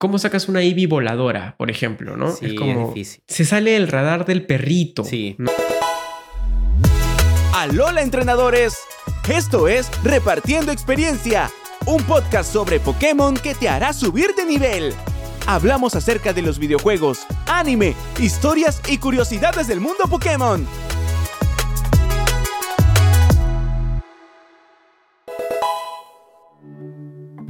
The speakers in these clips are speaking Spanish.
¿Cómo sacas una Eevee voladora, por ejemplo, no? Sí, es, como, difícil. Se sale el radar del perrito. Sí. Alola entrenadores. Esto es Repartiendo Experiencia, un podcast sobre Pokémon que te hará subir de nivel. Hablamos acerca de los videojuegos, anime, historias y curiosidades del mundo Pokémon.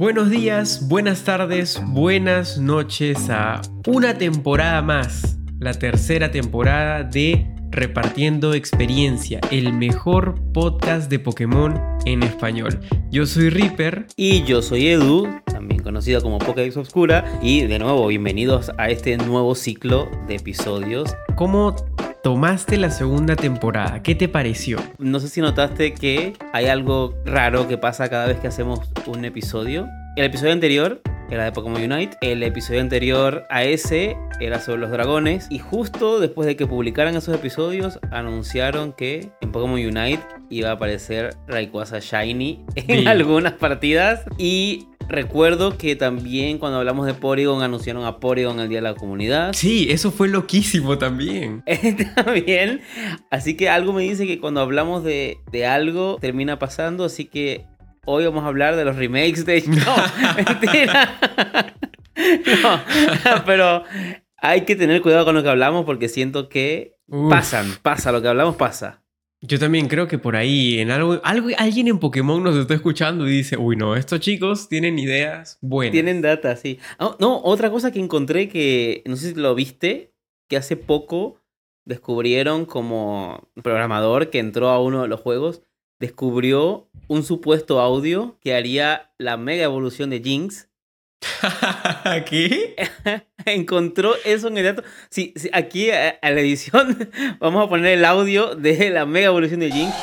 Buenos días, buenas tardes, buenas noches a una temporada más, la tercera temporada de Repartiendo Experiencia, el mejor podcast de Pokémon en español. Yo soy Reaper. Y yo soy Edu, también conocido como Pokédex Obscura. Y de nuevo, bienvenidos a este nuevo ciclo de episodios. ¿Cómo tomaste la segunda temporada? ¿Qué te pareció? No sé si notaste que hay algo raro que pasa cada vez que hacemos un episodio. El episodio anterior era de Pokémon Unite. El episodio anterior a ese era sobre los dragones. Y justo después de que publicaran esos episodios, anunciaron que en Pokémon Unite iba a aparecer Rayquaza Shiny en algunas partidas. Y Recuerdo que también cuando hablamos de Porygon anunciaron a Porygon el Día de la Comunidad. Sí, eso fue loquísimo también. también. Así que algo me dice que cuando hablamos de, de algo termina pasando. Así que hoy vamos a hablar de los remakes de... No, mentira. no, pero hay que tener cuidado con lo que hablamos porque siento que pasan, pasa, lo que hablamos pasa. Yo también creo que por ahí, en algo, alguien en Pokémon nos está escuchando y dice, uy, no, estos chicos tienen ideas buenas. Tienen data, sí. Ah, no, otra cosa que encontré que, no sé si lo viste, que hace poco descubrieron como programador que entró a uno de los juegos, descubrió un supuesto audio que haría la mega evolución de Jinx ¿Qué? Encontró eso en el dato. Sí, aquí a, la edición vamos a poner el audio de la mega evolución de Jinx.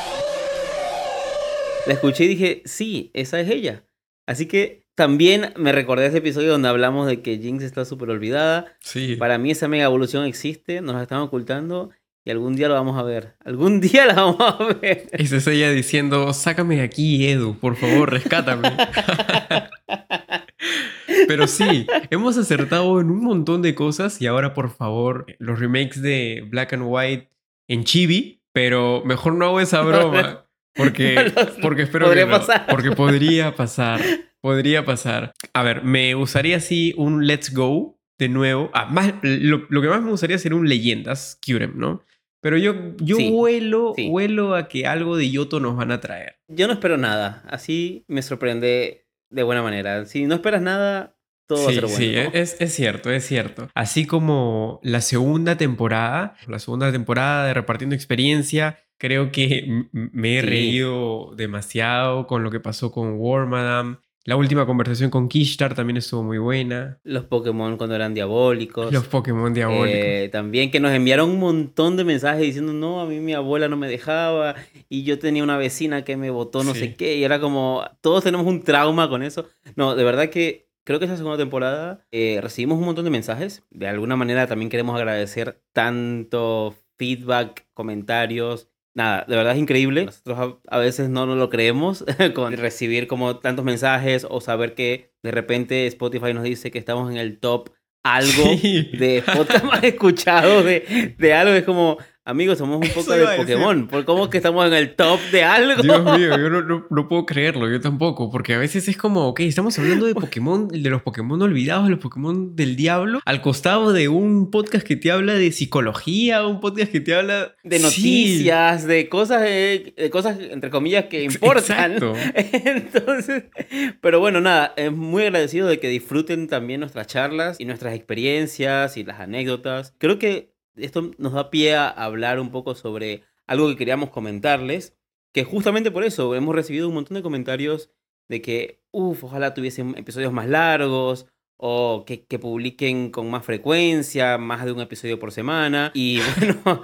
La escuché y dije, sí, esa es ella. Así que también me recordé ese episodio donde hablamos de que Jinx está súper olvidada. Sí. Para mí esa mega evolución existe, nos la están ocultando y algún día lo vamos a ver. Algún día la vamos a ver. Esa es ella diciendo, sácame de aquí, Edu, por favor, rescátame. Pero sí, hemos acertado en un montón de cosas y ahora por favor los remakes de Black and White en chibi, pero mejor no hago esa broma porque porque espero podría pasar. porque podría pasar, podría pasar. A ver, me usaría así un Let's Go de nuevo. Ah, más, lo, que más me gustaría sería un Leyendas Curem, ¿no? Pero yo, yo huelo, a que algo de Yoto nos van a traer. Yo no espero nada. Así me sorprende de buena manera. Si no esperas nada, sí, Sí, es, es, cierto, es cierto. Así como la segunda temporada, la segunda temporada de Repartiendo Experiencia, creo que me he reído demasiado con lo que pasó con War Madame. La última conversación con Kishtar también estuvo muy buena. Los Pokémon cuando eran diabólicos. Los Pokémon diabólicos. Eh, también que nos enviaron un montón de mensajes diciendo, no, a mí mi abuela no me dejaba y yo tenía una vecina que me votó no sé qué. Y era como, todos tenemos un trauma con eso. No, de verdad que creo que esa segunda temporada eh, recibimos un montón de mensajes. De alguna manera también queremos agradecer tanto feedback, comentarios. Nada, de verdad es increíble. Nosotros a, veces no nos lo creemos con recibir como tantos mensajes o saber que de repente Spotify nos dice que estamos en el top algo de podcast más escuchado de, de algo. Es como, Amigos, somos un poco de Pokémon. ¿Por cómo que estamos en el top de algo? Dios mío, yo no, puedo creerlo, yo tampoco. Porque a veces es como, ok, estamos hablando de Pokémon, de los Pokémon olvidados, de los Pokémon del diablo, al costado de un podcast que te habla de psicología, un podcast que te habla de noticias, de cosas, eh, de cosas entre comillas que importan. Exacto. Entonces, pero bueno, nada, es muy agradecido de que disfruten también nuestras charlas y nuestras experiencias y las anécdotas. Creo que esto nos da pie a hablar un poco sobre algo que queríamos comentarles, que justamente por eso hemos recibido un montón de comentarios de que, uff, ojalá tuviesen episodios más largos o que, publiquen con más frecuencia, más de un episodio por semana. Y bueno,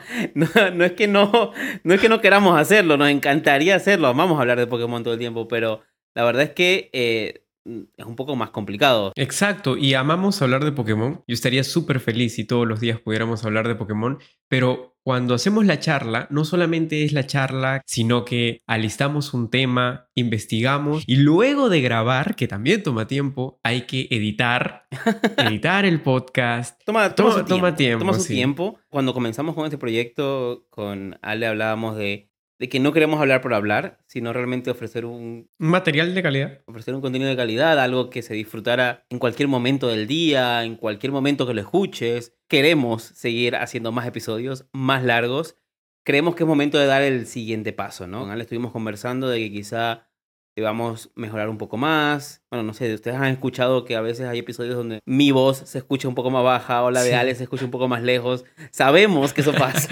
no, es que no, no es que no queramos hacerlo, nos encantaría hacerlo, vamos a hablar de Pokémon todo el tiempo, pero la verdad es que eh, es un poco más complicado. Exacto, y amamos hablar de Pokémon. Yo estaría súper feliz si todos los días pudiéramos hablar de Pokémon, pero cuando hacemos la charla, no solamente es la charla, sino que alistamos un tema, investigamos y luego de grabar, que también toma tiempo, hay que editar, editar el podcast. Toma, toma, toma tiempo. Toma su tiempo. Cuando comenzamos con este proyecto, con Ale hablábamos de de que no queremos hablar por hablar, sino realmente ofrecer un, un material de calidad. Ofrecer un contenido de calidad, algo que se disfrutara en cualquier momento del día, en cualquier momento que lo escuches. Queremos seguir haciendo más episodios más largos. Creemos que es momento de dar el siguiente paso, ¿no? Le estuvimos conversando de que quizá debamos mejorar un poco más. Bueno, no sé, ustedes han escuchado que a veces hay episodios donde mi voz se escucha un poco más baja o la de Ale se escucha un poco más lejos. Sabemos que eso pasa.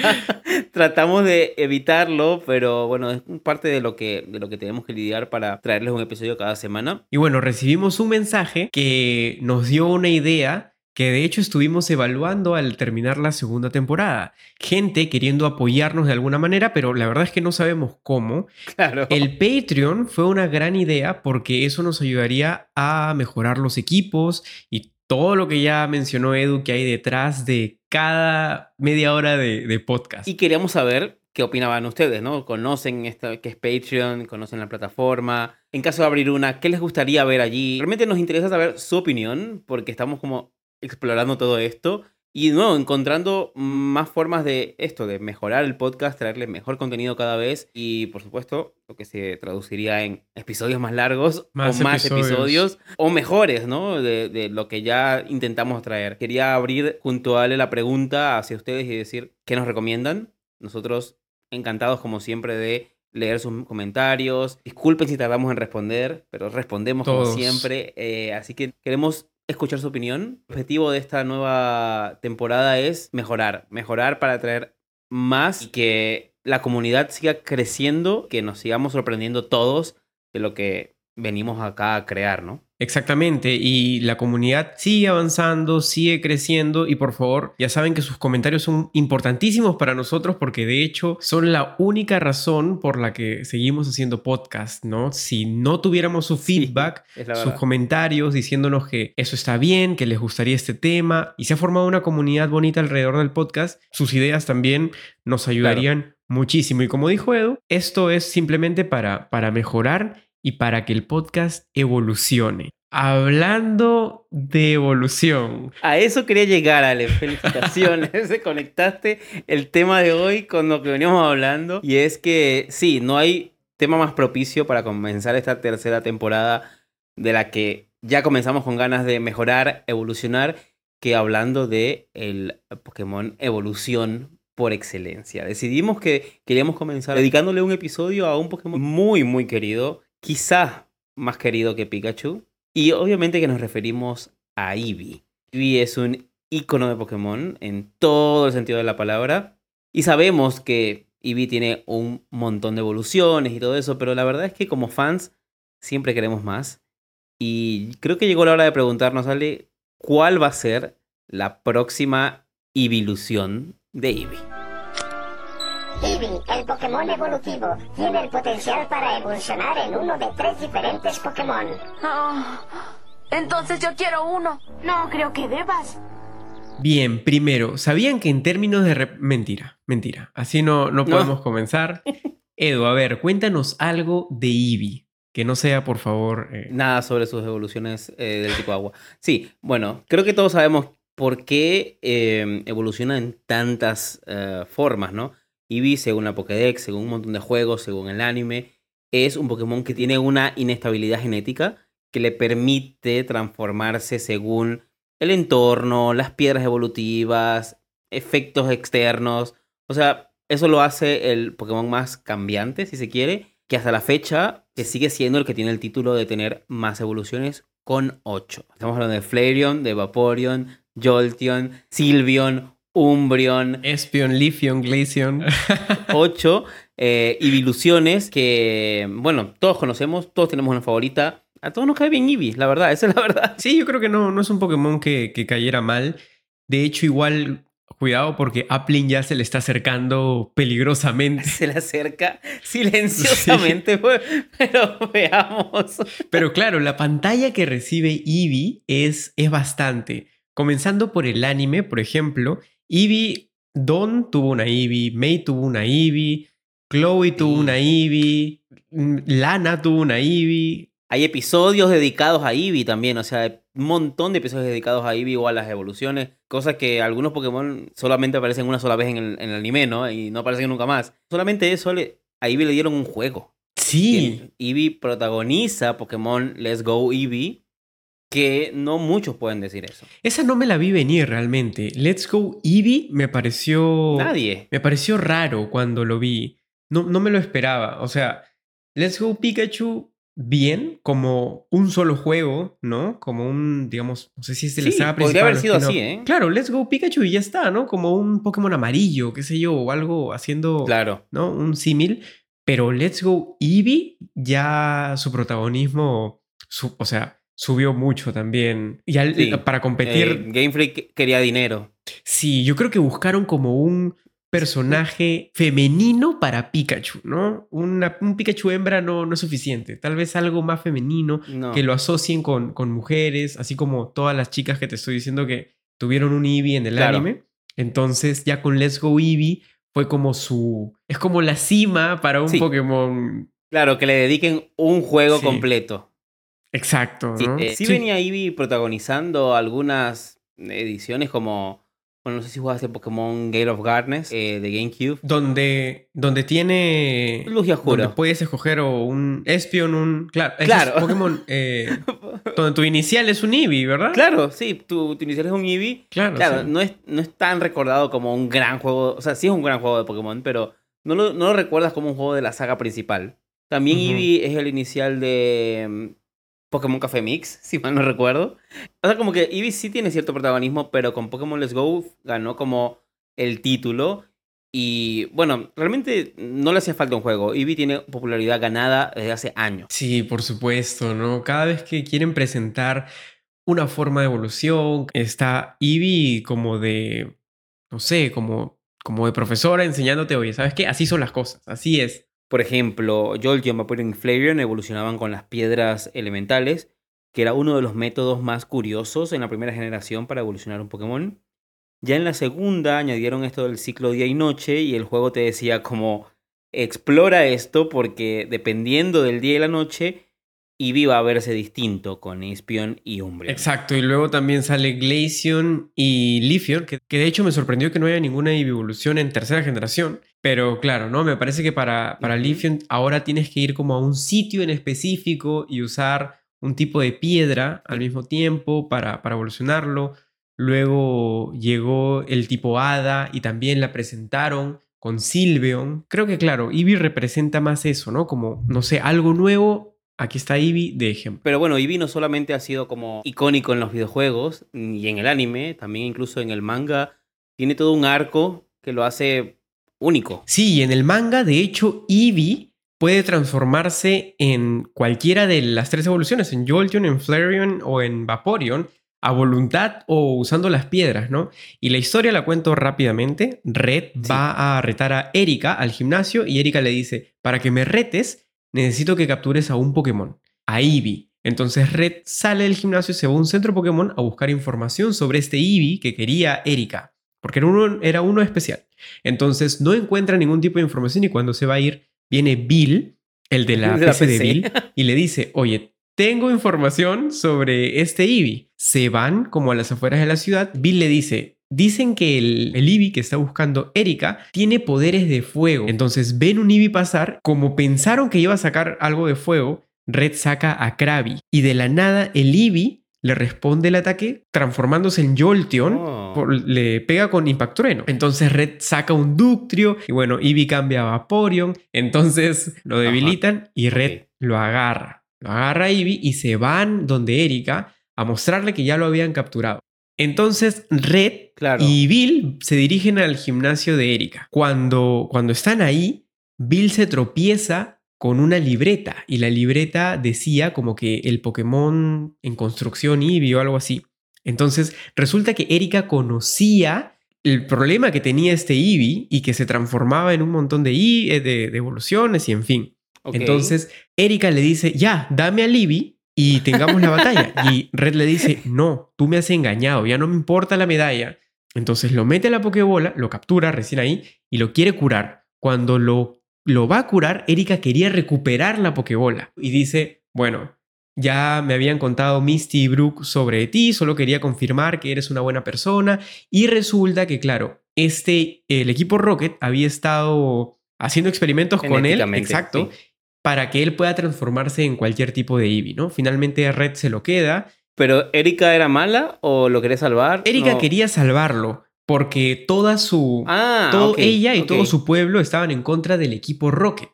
Tratamos de evitarlo, pero bueno, es parte de lo, que, de lo que tenemos que lidiar para traerles un episodio cada semana. Y bueno, recibimos un mensaje que nos dio una idea que de hecho estuvimos evaluando al terminar la segunda temporada. Gente queriendo apoyarnos de alguna manera, pero la verdad es que no sabemos cómo. Claro. El Patreon fue una gran idea porque eso nos ayudaría a mejorar los equipos y todo lo que ya mencionó Edu que hay detrás de cada media hora de, podcast. Y queríamos saber qué opinaban ustedes, ¿no? ¿Conocen esto que es Patreon? ¿Conocen la plataforma? En caso de abrir una, ¿qué les gustaría ver allí? Realmente nos interesa saber su opinión porque estamos como explorando todo esto y no, encontrando más formas de esto, de mejorar el podcast, traerle mejor contenido cada vez y por supuesto lo que se traduciría en episodios más largos o más episodios. o mejores, ¿no? De, de, lo que ya intentamos traer. Quería abrir junto a Ale la pregunta hacia ustedes y decir qué nos recomiendan. Nosotros encantados como siempre de leer sus comentarios. Disculpen si tardamos en responder, pero respondemos como siempre. Eh, así que queremos escuchar su opinión. El objetivo de esta nueva temporada es mejorar, mejorar para traer más y que la comunidad siga creciendo, que nos sigamos sorprendiendo todos de lo que venimos acá a crear, ¿no? Exactamente, y la comunidad sigue avanzando, sigue creciendo y por favor, ya saben que sus comentarios son importantísimos para nosotros porque de hecho son la única razón por la que seguimos haciendo podcast, ¿no? Si no tuviéramos su feedback, sus comentarios diciéndonos que eso está bien, que les gustaría este tema y se ha formado una comunidad bonita alrededor del podcast, sus ideas también nos ayudarían muchísimo. Y como dijo Edu, esto es simplemente para, para mejorar y para que el podcast evolucione. Hablando de evolución. A eso quería llegar, Ale. Felicitaciones. Conectaste el tema de hoy con lo que veníamos hablando. Y es que sí, no hay tema más propicio para comenzar esta tercera temporada de la que ya comenzamos con ganas de mejorar, evolucionar, que hablando de el Pokémon Evolución por excelencia. Decidimos que queríamos comenzar dedicándole un episodio a un Pokémon muy, muy querido quizá más querido que Pikachu. Y obviamente que nos referimos a Eevee. Eevee es un icono de Pokémon en todo el sentido de la palabra. Y sabemos que Eevee tiene un montón de evoluciones y todo eso, pero la verdad es que como fans siempre queremos más. Y creo que llegó la hora de preguntarnos, Ale, ¿cuál va a ser la próxima evolución de Eevee? Eevee, el Pokémon evolutivo, tiene el potencial para evolucionar en uno de tres diferentes Pokémon. Ah, entonces yo quiero uno. No creo que debas. Bien, primero, ¿sabían que en términos de... Mentira, mentira. Así no, no podemos comenzar. Edu, a ver, cuéntanos algo de Eevee. Que no sea, por favor... Eh, Nada sobre sus evoluciones eh, del tipo agua. Sí, bueno, creo que todos sabemos por qué eh, evoluciona en tantas formas, ¿no? Eevee, según la Pokédex, según un montón de juegos, según el anime, es un Pokémon que tiene una inestabilidad genética que le permite transformarse según el entorno, las piedras evolutivas, efectos externos. O sea, eso lo hace el Pokémon más cambiante, si se quiere, que hasta la fecha sigue siendo el que tiene el título de tener más evoluciones con 8. Estamos hablando de Flareon, de Vaporeon, Jolteon, Sylveon, Umbreon, Espion, Lithium, Glaceon. 8 eh, Evoluciones que, bueno, todos conocemos, todos tenemos una favorita. A todos nos cae bien Eevee, la verdad, esa es la verdad. Sí, yo creo que no, no es un Pokémon que, que cayera mal. De hecho, igual cuidado porque Applin ya se le está acercando peligrosamente. Se le acerca silenciosamente, pero veamos. Pero claro, la pantalla que recibe Eevee es, es bastante. Comenzando por el anime, por ejemplo, Eevee, Don tuvo una Eevee, May tuvo una Eevee, Chloe tuvo una Eevee, mm, Lana tuvo una Eevee. Hay episodios dedicados a Eevee también, o sea, un montón de episodios dedicados a Eevee o a las evoluciones, cosas que algunos Pokémon solamente aparecen una sola vez en el, en el anime, ¿no? Y no aparecen nunca más. Solamente eso le, a Eevee le dieron un juego. Sí, Eevee protagoniza Pokémon Let's Go Eevee, que no muchos pueden decir eso. esa no me la vi venir realmente. Let's Go Eevee me pareció... Nadie. Me pareció raro cuando lo vi. No, no me lo esperaba. O sea, Let's Go Pikachu, bien, como un solo juego, ¿no? Como un, digamos, no sé si es de la Sí, saga podría haber sido así, ¿eh? Claro, Let's Go Pikachu y ya está, ¿no? Como un Pokémon amarillo, qué sé yo, o algo haciendo, Claro. ¿no? Un símil. Pero Let's Go Eevee, ya su protagonismo, su- o sea, subió mucho también. Y al- Sí. para competir, Eh, Game Freak quería dinero. Sí, yo creo que buscaron como un personaje femenino para Pikachu, ¿no? Una- un Pikachu hembra no, no es suficiente. Tal vez algo más femenino No. que lo asocien con, con mujeres, así como todas las chicas que te estoy diciendo que tuvieron un Eevee en el Claro. anime. Entonces, ya con Let's Go Eevee fue como su. Es como la cima para un Sí. Pokémon. Claro, que le dediquen un juego Sí. completo. Exacto, eh, sí Sí. venía Eevee protagonizando algunas ediciones como, bueno, no sé si jugaste Pokémon Gate of Darkness eh, de GameCube. Donde, donde tiene. Luz y oscuro. Donde puedes escoger o un Espion, un. Claro, Claro. es Pokémon. eh, donde tu inicial es un Eevee, ¿verdad? Claro, sí, tu, tu inicial es un Eevee. Claro. Claro, sí. no, es, no es tan recordado como un gran juego, o sea, sí es un gran juego de Pokémon, pero no lo, no lo recuerdas como un juego de la saga principal. También. Eevee es el inicial de Pokémon Café Mix, si mal no recuerdo. O sea, como que Eevee sí tiene cierto protagonismo, pero con Pokémon Let's Go ganó como el título. Y bueno, realmente no le hacía falta un juego. Eevee tiene popularidad ganada desde hace años. Sí, por supuesto, ¿no? Cada vez que quieren presentar una forma de evolución, está Eevee como de, no sé, como, como de profesora enseñándote, oye, ¿sabes qué? Así son las cosas, así es. Por ejemplo, Jolteon, Vaporeon y Flareon evolucionaban con las piedras elementales, que era uno de los métodos más curiosos en la primera generación para evolucionar un Pokémon. Ya en la segunda añadieron esto del ciclo día y noche y el juego te decía como explora esto porque dependiendo del día y la noche, Eevee va a verse distinto con Espion y Umbreon. Exacto, y luego también sale Glaceon y Leafeon, que, que de hecho me sorprendió que no haya ninguna evolución en tercera generación, pero claro, ¿no? Me parece que para, para. Leafeon ahora tienes que ir como a un sitio en específico y usar un tipo de piedra al mismo tiempo para, para evolucionarlo. Luego llegó el tipo Hada y también la presentaron con Sylveon. Creo que claro, Eevee representa más eso, ¿no? Como, no sé, algo nuevo. Aquí está Eevee de ejemplo. Pero bueno, Eevee no solamente ha sido como icónico en los videojuegos y en el anime, también incluso en el manga, tiene todo un arco que lo hace único. Sí, en el manga, de hecho, Eevee puede transformarse en cualquiera de las tres evoluciones, en Jolteon, en Flareon o en Vaporeon, a voluntad o usando las piedras, ¿no? Y la historia la cuento rápidamente. Red Sí. va a retar a Erika al gimnasio y Erika le dice, para que me retes, necesito que captures a un Pokémon, a Eevee. Entonces Red sale del gimnasio y se va a un centro Pokémon a buscar información sobre este Eevee que quería Erika, porque era uno, era uno especial. Entonces no encuentra ningún tipo de información y cuando se va a ir, viene Bill, el de la, De la PC de. Bill, y le dice, oye, tengo información sobre este Eevee. Se van como a las afueras de la ciudad. Bill le dice, dicen que el, el Eevee que está buscando Erika tiene poderes de fuego. Entonces ven un Eevee pasar, como pensaron que iba a sacar algo de fuego, Red saca a Krabby. Y de la nada el Eevee le responde el ataque transformándose en Jolteon. Oh. por- le pega con Impact Trueno. Entonces Red saca un Ductrio y bueno, Eevee cambia a Vaporeon. Entonces lo debilitan y Red lo agarra. Lo agarra a Eevee y se van donde Erika a mostrarle que ya lo habían capturado. Entonces Red Claro. y Bill se dirigen al gimnasio de Erika. Cuando, cuando están ahí, Bill se tropieza con una libreta y la libreta decía como que el Pokémon en construcción Eevee o algo así. Entonces resulta que Erika conocía el problema que tenía este Eevee y que se transformaba en un montón de, Eevee, de, de evoluciones y en fin. Entonces, Erika le dice, ya, dame al Eevee y tengamos la batalla. Y Red le dice, no, tú me has engañado, ya no me importa la medalla. Entonces lo mete a la Pokébola, lo captura recién ahí y lo quiere curar. Cuando lo, lo va a curar, Erika quería recuperar la Pokébola y dice, bueno, ya me habían contado Misty y Brooke sobre ti, solo quería confirmar que eres una buena persona. Y resulta que, claro, este, el equipo Rocket había estado haciendo experimentos con él, exacto, sí. Para que él pueda transformarse en cualquier tipo de Eevee, ¿no? Finalmente Red se lo queda. ¿Pero Erika era mala o lo quería salvar? Erika No. quería salvarlo porque toda su... Ah, todo ella y todo su pueblo estaban en contra del equipo Rocket.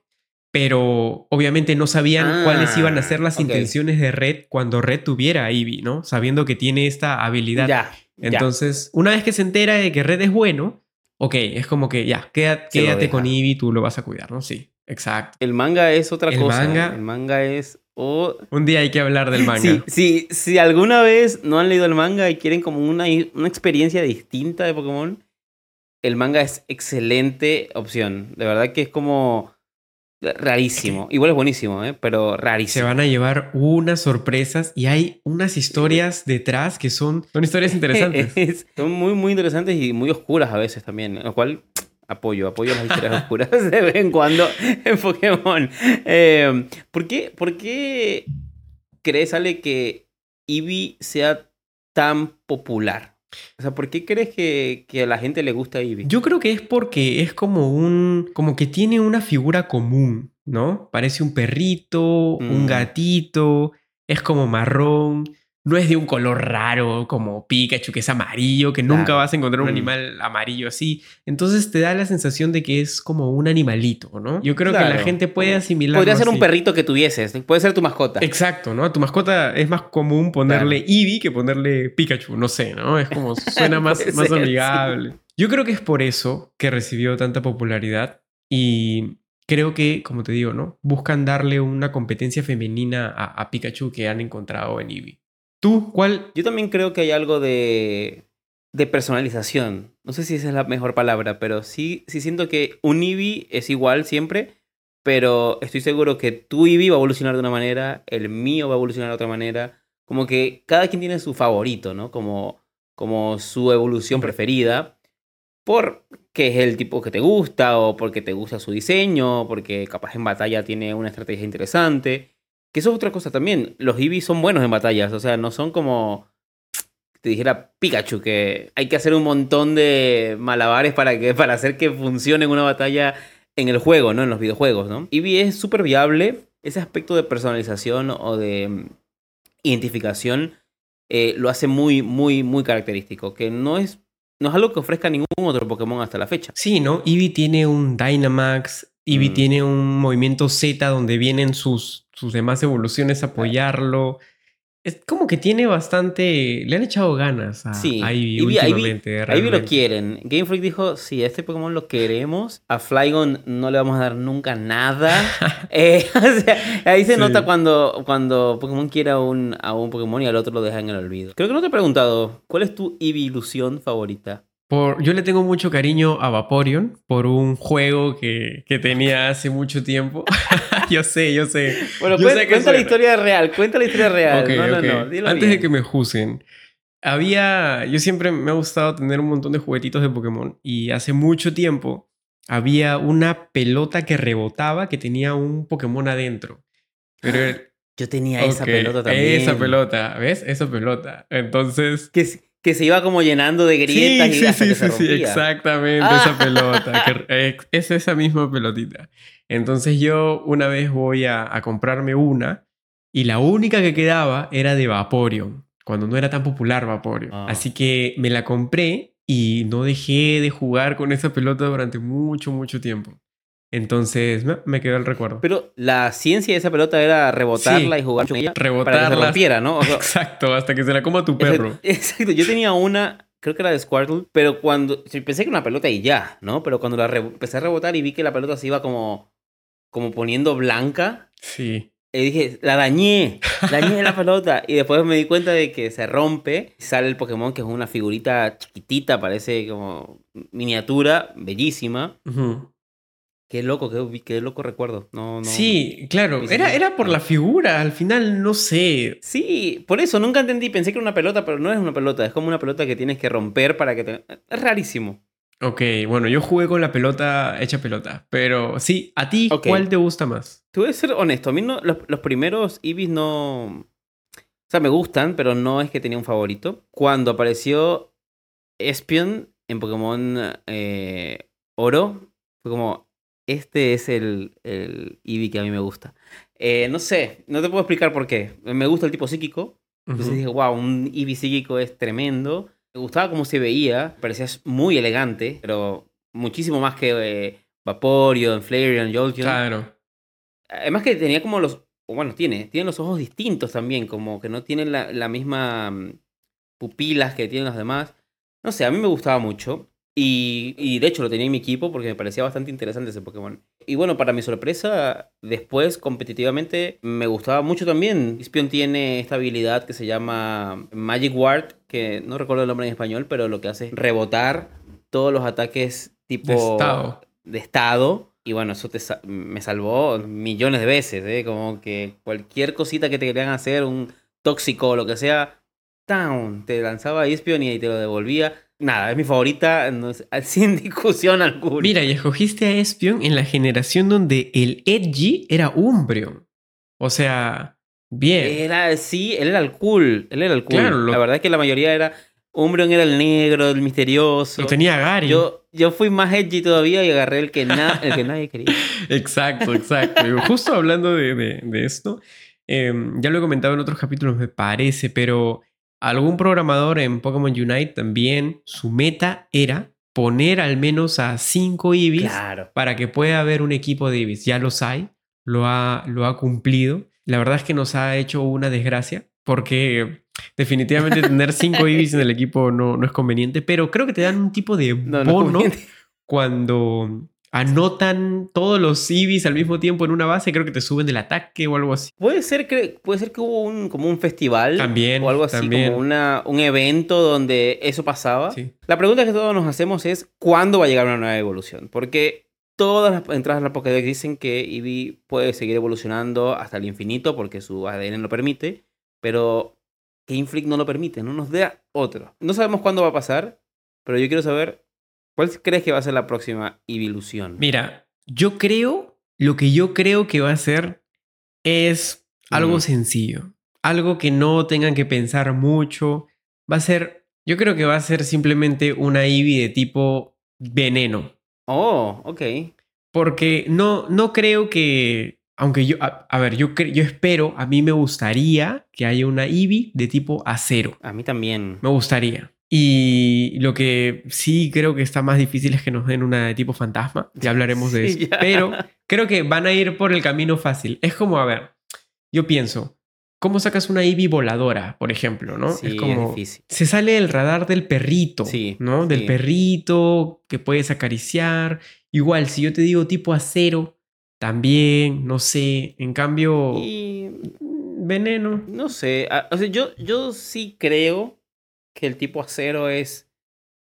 Pero obviamente no sabían Ah, cuáles iban a ser las intenciones de Red cuando Red tuviera a Eevee, ¿no? Sabiendo que tiene esta habilidad. Ya. ya. Entonces, una vez que se entera de que Red es bueno, ok, es como que ya, lo quédate con. Eevee, tú lo vas a cuidar, ¿no? Sí, exacto. El manga es otra El cosa. manga- ¿eh? El manga es. o- Un día hay que hablar del manga. Sí, sí, si alguna vez no han leído el manga y quieren como una, una experiencia distinta de Pokémon, el manga es excelente opción. De verdad que es como rarísimo. Igual es buenísimo, ¿eh? pero Se rarísimo. van a llevar unas sorpresas y hay unas historias detrás que son, son historias interesantes. Es- son muy, muy interesantes y muy oscuras a veces también, lo cual apoyo, apoyo las historias oscuras de vez en cuando en Pokémon. Eh, ¿por, qué, ¿Por qué crees, Ale, que Eevee sea tan popular? O sea, ¿por qué crees que, que a la gente le gusta Eevee? Yo creo que es porque es como un. como que tiene una figura común, ¿no? Parece un perrito, un Mm. gatito, es como marrón. No es de un color raro como Pikachu, que es amarillo, que nunca Claro. vas a encontrar un Mm. animal amarillo así. Entonces te da la sensación de que es como un animalito, ¿no? Yo creo que la Claro. gente puede asimilar. Podría ser un perrito que tuvieses, puede ser tu mascota. Exacto, ¿no? A tu mascota es más común ponerle Eevee que ponerle Pikachu, no sé, ¿no? Es como suena más, amigable. Yo creo que es por eso que recibió tanta popularidad y creo que, como te digo, ¿no? Buscan darle una competencia femenina a, a Pikachu que han encontrado en Eevee. ¿Tú cuál? Yo también creo que hay algo de, de personalización. No sé si esa es la mejor palabra, pero sí, sí siento que un Eevee es igual siempre, pero estoy seguro que tu Eevee va a evolucionar de una manera, el mío va a evolucionar de otra manera. Como que cada quien tiene su favorito, ¿no? Como, como su evolución preferida. Porque es el tipo que te gusta, o porque te gusta su diseño, porque capaz en batalla tiene una estrategia interesante. Que eso es otra cosa también. Los Eevee son buenos en batallas. O sea, no son como. Te dijera Pikachu, que hay que hacer un montón de malabares para, que, para hacer que funcione en una batalla en el juego, ¿no? En los videojuegos, ¿no? Eevee es súper viable. Ese aspecto de personalización o de mm, identificación eh, lo hace muy, muy, muy característico. Que no es, no es algo que ofrezca ningún otro Pokémon hasta la fecha. Sí, ¿no? Eevee tiene un Dynamax, Eevee Mm. tiene un movimiento Z donde vienen sus, sus demás evoluciones a apoyarlo. Es como que tiene bastante. Le han echado ganas a, Sí, a Eevee Eevee- Eevee- últimamente. Ahí lo quieren. Game Freak dijo, sí, a este Pokémon lo queremos. A Flygon no le vamos a dar nunca nada. Eh, o sea, ahí se Sí. nota cuando, cuando Pokémon quiere a un, a un Pokémon y al otro lo deja en el olvido. Creo que no te he preguntado, ¿cuál es tu Eevee ilusión favorita? Por, yo le tengo mucho cariño a Vaporeon por un juego que, que tenía hace mucho tiempo. yo sé, yo sé. Bueno, Yo cuen- sé que cuenta la historia real, cuenta la historia real. No, no, ok. no, dilo Antes de que me juzguen. Había, yo siempre me ha gustado tener un montón de juguetitos de Pokémon y hace mucho tiempo había una pelota que rebotaba que tenía un Pokémon adentro. Pero Yo tenía esa pelota también. Esa pelota, ¿ves? Esa pelota. Entonces... Que, que se iba como llenando de grietas Sí, y sí, hasta sí, que se sí, exactamente, Ah. esa pelota. que- es esa misma pelotita. Entonces yo una vez voy a, a comprarme una y la única que quedaba era de Vaporeon, cuando no era tan popular Vaporeon. Ah. Así que me la compré y no dejé de jugar con esa pelota durante mucho, mucho tiempo. Entonces me, me quedó el recuerdo. Pero la ciencia de esa pelota era rebotarla Sí, y jugar con ella para que se Rebotarla. rompiera, ¿no? O sea, Exacto, hasta que se la coma tu perro. Exacto, yo tenía una, creo que era de Squirtle, pero cuando, pensé que era una pelota y ya, ¿no? Pero cuando la re- empecé a rebotar y vi que la pelota se iba como, como poniendo blanca, Sí. Y dije, la dañé, dañé la pelota. Y después me di cuenta de que se rompe. Sale el Pokémon, que es una figurita chiquitita, parece como miniatura, bellísima. Qué loco, qué, qué loco recuerdo. No, no. Sí, claro. Era, era por la figura. Al final, no sé. Sí, por eso nunca entendí. Pensé que era una pelota, pero no es una pelota. Es como una pelota que tienes que romper para que te. Es rarísimo. Ok, bueno, yo jugué con la pelota hecha pelota. Pero sí, ¿a ti cuál te gusta más? Te voy a ser honesto. A mí no, los, los primeros Eevees no. O sea, me gustan, pero no es que tenía un favorito. Cuando apareció Espion en Pokémon eh, Oro, fue como. Este es el, el Eevee que a mí me gusta. Eh, no sé, no te puedo explicar por qué. Me gusta el tipo psíquico. Entonces dije, wow, un Eevee psíquico es tremendo. Me gustaba cómo se veía, parecía muy elegante, pero muchísimo más que eh, Vaporeon, Flareon, Jolteon. Claro. Además que tenía como los, bueno, tiene, tiene los ojos distintos también, como que no tienen la, la misma mm, pupilas que tienen los demás. No sé, a mí me gustaba mucho. Y, y de hecho lo tenía en mi equipo porque me parecía bastante interesante ese Pokémon. Y bueno, para mi sorpresa, después competitivamente me gustaba mucho también. Espion tiene esta habilidad que se llama Magic Ward, que no recuerdo el nombre en español, pero lo que hace es rebotar todos los ataques tipo De estado. de estado. Y bueno, eso te sa- me salvó millones de veces, ¿eh? Como que cualquier cosita que te querían hacer, un tóxico o lo que sea, ¡down! Te lanzaba Espion y te lo devolvía. Nada, es mi favorita, no es- sin discusión alguna. Mira, y escogiste a Espion en la generación donde el Edgy era Umbreon. O sea, bien. Era, sí, él era el cool, él era el cool. Claro, lo- La verdad es que la mayoría era, Umbreon era el negro, el misterioso. Lo tenía Gary. Yo, yo fui más edgy todavía y agarré el que, na- el que nadie quería. Exacto, exacto. Justo hablando de, de- de esto, eh, ya lo he comentado en otros capítulos, me parece, pero algún programador en Pokémon Unite también, su meta era poner al menos a 5 Eevees Claro. para que pueda haber un equipo de Eevees. Ya los hay, lo ha, lo ha cumplido. La verdad es que nos ha hecho una desgracia porque definitivamente tener 5 Eevees en el equipo no, no es conveniente, pero creo que te dan un tipo de No, no, bono cuando anotan todos los Eevees al mismo tiempo en una base, creo que te suben del ataque o algo así. Puede ser que, puede ser que hubo un, como un festival También, o algo así, también. como una, un evento donde eso pasaba. Sí. La pregunta que todos nos hacemos es ¿cuándo va a llegar una nueva evolución? Porque todas las entradas a la Pokédex dicen que Eevee puede seguir evolucionando hasta el infinito porque su ADN lo permite, pero Game Freak no lo permite, no nos da otro. No sabemos cuándo va a pasar, pero yo quiero saber ¿cuál crees que va a ser la próxima evolución? Mira, yo creo, lo que yo creo que va a ser es algo Mm. sencillo, algo que no tengan que pensar mucho. Va a ser, yo creo que va a ser simplemente una Eevee de tipo veneno. Oh, ok. Porque no, no creo que. Aunque yo. A, a ver, yo, yo espero, a mí me gustaría que haya una Eevee de tipo acero. A mí también. Me gustaría. Y lo que sí creo que está más difícil es que nos den una de tipo fantasma. Ya hablaremos de Sí, eso. ya. Pero creo que van a ir por el camino fácil. Es como, a ver, yo pienso, ¿cómo sacas una Eevee voladora, por ejemplo? ¿no? Sí, es como. difícil. se sale del radar del perrito, Sí, ¿no? Del perrito que puedes acariciar. Igual, si yo te digo tipo acero, también, no sé. En cambio, Y veneno. no sé, o sea, yo, yo sí creo que el tipo acero es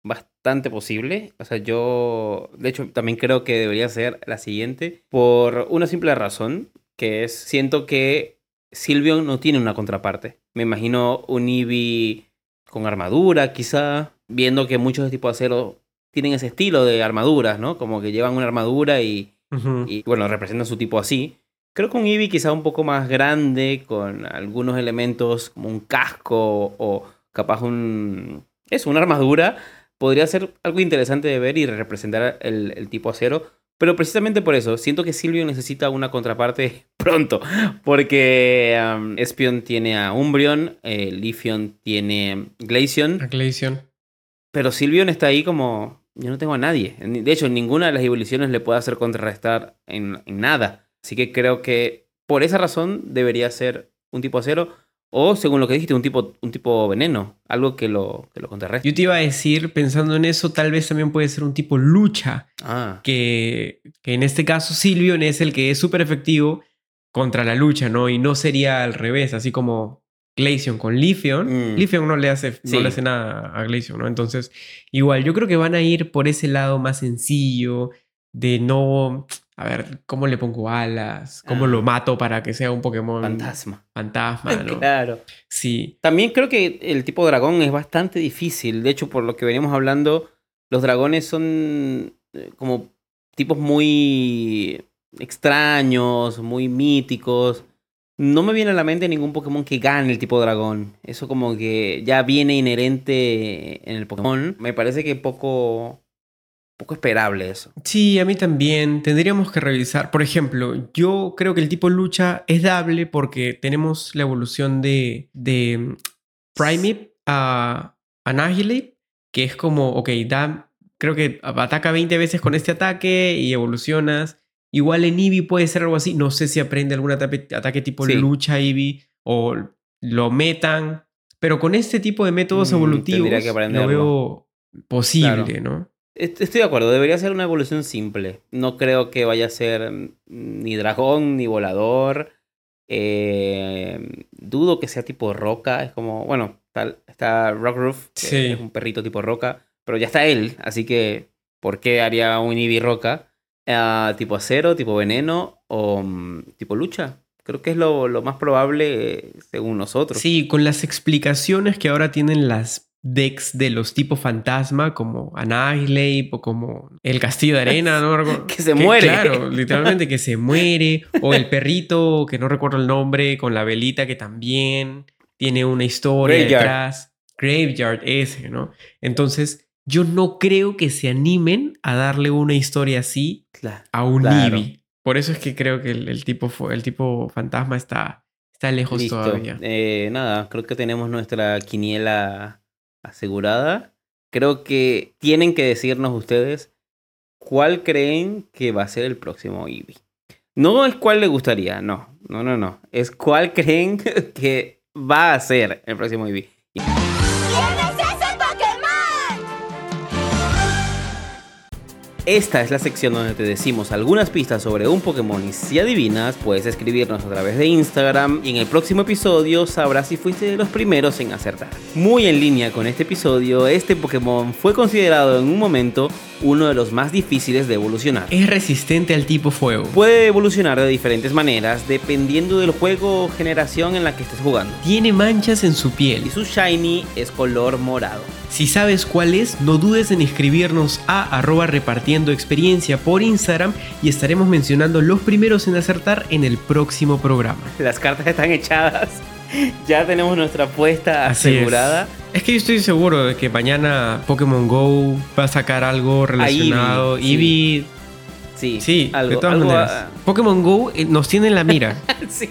bastante posible. O sea, yo, de hecho, también creo que debería ser la siguiente por una simple razón, que es, siento que Silvion no tiene una contraparte. Me imagino un Eevee con armadura, quizá, viendo que muchos de tipo acero tienen ese estilo de armaduras, ¿no? Como que llevan una armadura y y bueno, representan su tipo así. Creo que un Eevee quizá un poco más grande, con algunos elementos como un casco o capaz un... Es una armadura. Podría ser algo interesante de ver y representar el, el tipo acero. Pero precisamente por eso, siento que Silvio necesita una contraparte pronto. Porque um, Espion tiene a Umbreon, eh, Leafeon tiene Glaceon. A Glaceon. Pero Silvion está ahí como. Yo no tengo a nadie. De hecho, ninguna de las evoluciones le puede hacer contrarrestar en, en nada. Así que creo que por esa razón debería ser un tipo acero. O, según lo que dijiste, un tipo, un tipo veneno. Algo que lo, que lo contrarreste. Yo te iba a decir, pensando en eso, tal vez también puede ser un tipo lucha. Ah, Que, que en este caso Silvion es el que es súper efectivo. contra la lucha, ¿no? Y no sería al revés, así como Glaceon con Leafeon. Mm. Leafeon no le hace, no le hace nada a Glaceon, ¿no? Entonces, igual, yo creo que van a ir por ese lado más sencillo, de no, a ver, ¿cómo le pongo alas? ¿Cómo Ah. lo mato para que sea un Pokémon Fantasma. fantasma, ¿no? Claro. Sí. También creo que el tipo dragón es bastante difícil. De hecho, por lo que veníamos hablando, los dragones son eh, como tipos muy extraños, muy míticos. No me viene a la mente ningún Pokémon que gane el tipo dragón. Eso como que ya viene inherente en el Pokémon. Me parece que poco, poco esperable eso. Sí, a mí también. Tendríamos que revisar. Por ejemplo, yo creo que el tipo lucha es dable porque tenemos la evolución de, de mm, Primip a Annihilate, que es como, ok, da, creo que ataca 20 veces con este ataque y evolucionas. Igual en Eevee puede ser algo así. No sé si aprende algún ataque, ataque tipo Sí. lucha Eevee o lo metan. Pero con este tipo de métodos Mm, evolutivos lo veo posible, Claro. ¿no? Est- Estoy de acuerdo, debería ser una evolución simple. No creo que vaya a ser ni dragón ni volador. Eh, dudo que sea tipo roca. Es como, bueno, está, está Rockroof, que Sí. es un perrito tipo roca, pero ya está él, así que ¿por qué haría un Eevee roca? Ah, tipo acero, tipo veneno o mm, tipo lucha. Creo que es lo, lo más probable eh, según nosotros. Sí, con las explicaciones que ahora tienen las decks de los tipos fantasma, como Annihilate o como el Castillo de Arena, ¿no? Que se muere. Claro, literalmente que se muere. O el perrito, que no recuerdo el nombre, con la velita, que también tiene una historia Graveyard. detrás. Graveyard, ese, ¿no? Entonces, yo no creo que se animen a darle una historia así Claro. a un Claro. Eevee. Por eso es que creo que el, el tipo, el tipo fantasma está, está lejos Listo. todavía. Eh, nada, creo que tenemos nuestra quiniela asegurada. Creo que tienen que decirnos ustedes cuál creen que va a ser el próximo Eevee. No es cuál le gustaría, no, no, no, no. Es cuál creen que va a ser el próximo Eevee. Esta es la sección donde te decimos algunas pistas sobre un Pokémon y si adivinas, puedes escribirnos a través de Instagram y en el próximo episodio sabrás si fuiste de los primeros en acertar. Muy en línea con este episodio, este Pokémon fue considerado en un momento uno de los más difíciles de evolucionar. Es resistente al tipo fuego. Puede evolucionar de diferentes maneras dependiendo del juego o generación en la que estés jugando. Tiene manchas en su piel. Y su shiny es color morado. Si sabes cuál es, no dudes en escribirnos a arroba repartiendo experiencia por Instagram y estaremos mencionando los primeros en acertar en el próximo programa. Las cartas están echadas. Ya tenemos nuestra apuesta Así es. asegurada. Es que yo estoy seguro de que mañana Pokémon Go va a sacar algo relacionado. Eevee, sí. Eevee, Sí, sí, algo, de todas algo maneras. va- Pokémon Go eh, nos tiene en la mira. sí.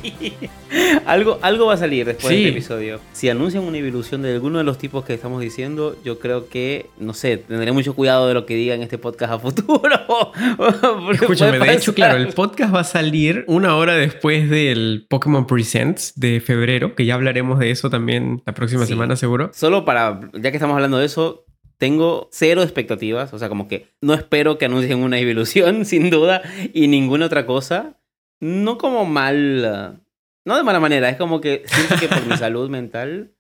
algo, algo va a salir después de Sí. este episodio. Si anuncian una evolución de alguno de los tipos que estamos diciendo, yo creo que, no sé, tendré mucho cuidado de lo que diga en este podcast a futuro. Escúchame, de hecho, claro, el podcast va a salir una hora después del Pokémon Presents de febrero, que ya hablaremos de eso también la próxima Sí. semana, seguro. Solo para, ya que estamos hablando de eso, tengo cero expectativas. O sea, como que no espero que anuncien una evolución, sin duda, y ninguna otra cosa. No como mal. uh, No de mala manera, es como que siento que por mi salud mental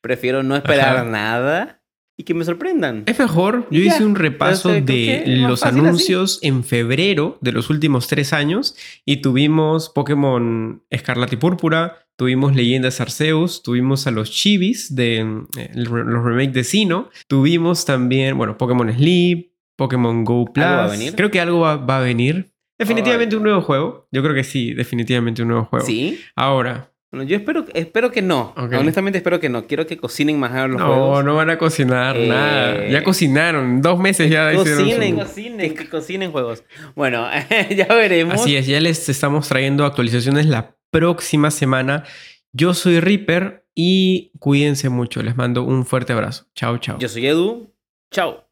prefiero no esperar Ajá. nada y que me sorprendan. Es mejor. Yo ya. hice un repaso Entonces, de los anuncios en febrero de los últimos tres años y tuvimos Pokémon Escarlata y Púrpura, tuvimos Leyendas Arceus, tuvimos a los Chibis de eh, los remakes de Sino, tuvimos también, bueno, Pokémon Sleep, Pokémon Go Plus. va a venir? Creo que algo va, va a venir. Definitivamente un nuevo juego. Yo creo que sí, definitivamente un nuevo juego. Sí. Ahora, Bueno, yo espero, espero que no. Honestamente espero que no. Quiero que cocinen más los no, juegos. no van a cocinar Eh, nada. Ya cocinaron, dos meses ya hicieron su- Cocinen, cocinen, que cocinen juegos. Bueno, ya veremos. Así es, ya les estamos trayendo actualizaciones la próxima semana. Yo soy Reaper y cuídense mucho. Les mando un fuerte abrazo. Chao, chao. Yo soy Edu. Chao.